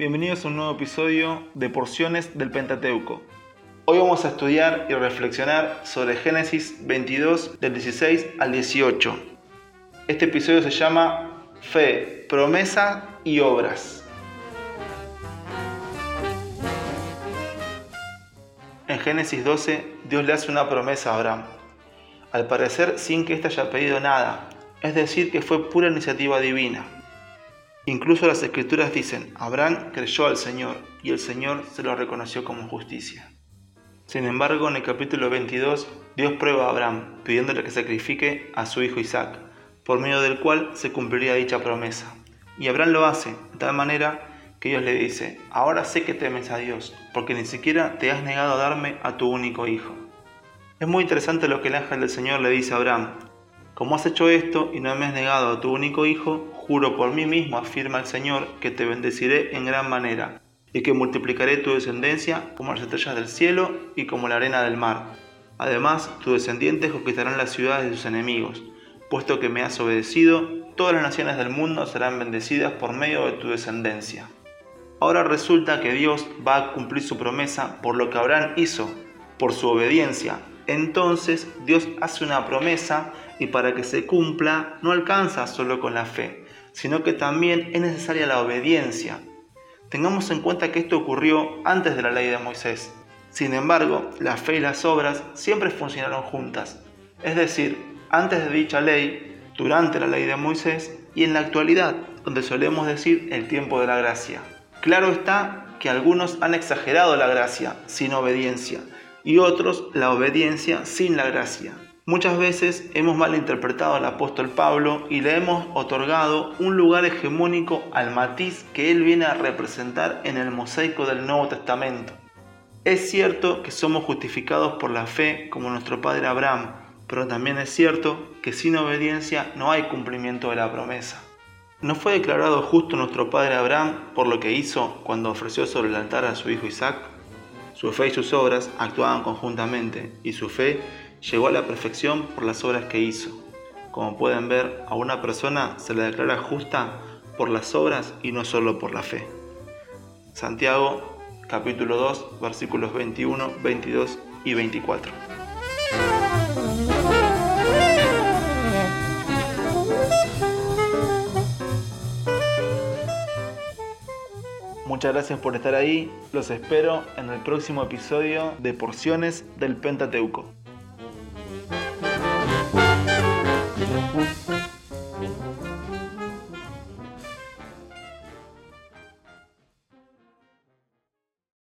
bienvenidos a un nuevo episodio de Porciones del Pentateuco. Hoy vamos a estudiar y reflexionar sobre Génesis 22 del 16 al 18. Este episodio se llama Fe, promesa y obras. En Génesis 12, Dios le hace una promesa a Abraham, al parecer sin que éste haya pedido nada, es decir, que fue pura iniciativa divina. Incluso las escrituras dicen, Abraham creyó al Señor y el Señor se lo reconoció como justicia. Sin embargo, en el capítulo 22, Dios prueba a Abraham pidiéndole que sacrifique a su hijo Isaac, por medio del cual se cumpliría dicha promesa. Y Abraham lo hace de tal manera que Dios le dice, ahora sé que temes a Dios, porque ni siquiera te has negado a darme a tu único hijo. Es muy interesante lo que el ángel del Señor le dice a Abraham, como has hecho esto y no me has negado a tu único hijo, juro por mí mismo, afirma el Señor, que te bendeciré en gran manera, y que multiplicaré tu descendencia como las estrellas del cielo y como la arena del mar. Además, tus descendientes conquistarán las ciudades de sus enemigos. Puesto que me has obedecido, todas las naciones del mundo serán bendecidas por medio de tu descendencia. Ahora resulta que Dios va a cumplir su promesa por lo que Abraham hizo, por su obediencia. Entonces Dios hace una promesa y para que se cumpla no alcanza solo con la fe, sino que también es necesaria la obediencia. Tengamos en cuenta que esto ocurrió antes de la ley de Moisés. Sin embargo, la fe y las obras siempre funcionaron juntas. Es decir, antes de dicha ley, durante la ley de Moisés y en la actualidad, donde solemos decir el tiempo de la gracia. Claro está que algunos han exagerado la gracia sin obediencia y otros la obediencia sin la gracia. Muchas veces hemos malinterpretado al apóstol Pablo y le hemos otorgado un lugar hegemónico al matiz que él viene a representar en el mosaico del Nuevo Testamento. Es cierto que somos justificados por la fe como nuestro padre Abraham, pero también es cierto que sin obediencia no hay cumplimiento de la promesa. ¿No fue declarado justo nuestro padre Abraham por lo que hizo cuando ofreció sobre el altar a su hijo Isaac? Su fe y sus obras actuaban conjuntamente y su fe llegó a la perfección por las obras que hizo. Como pueden ver, a una persona se le declara justa por las obras y no solo por la fe. Santiago capítulo 2 versículos 21, 22 y 24. Muchas gracias por estar ahí. Los espero en el próximo episodio de Porciones del Pentateuco. Thank you.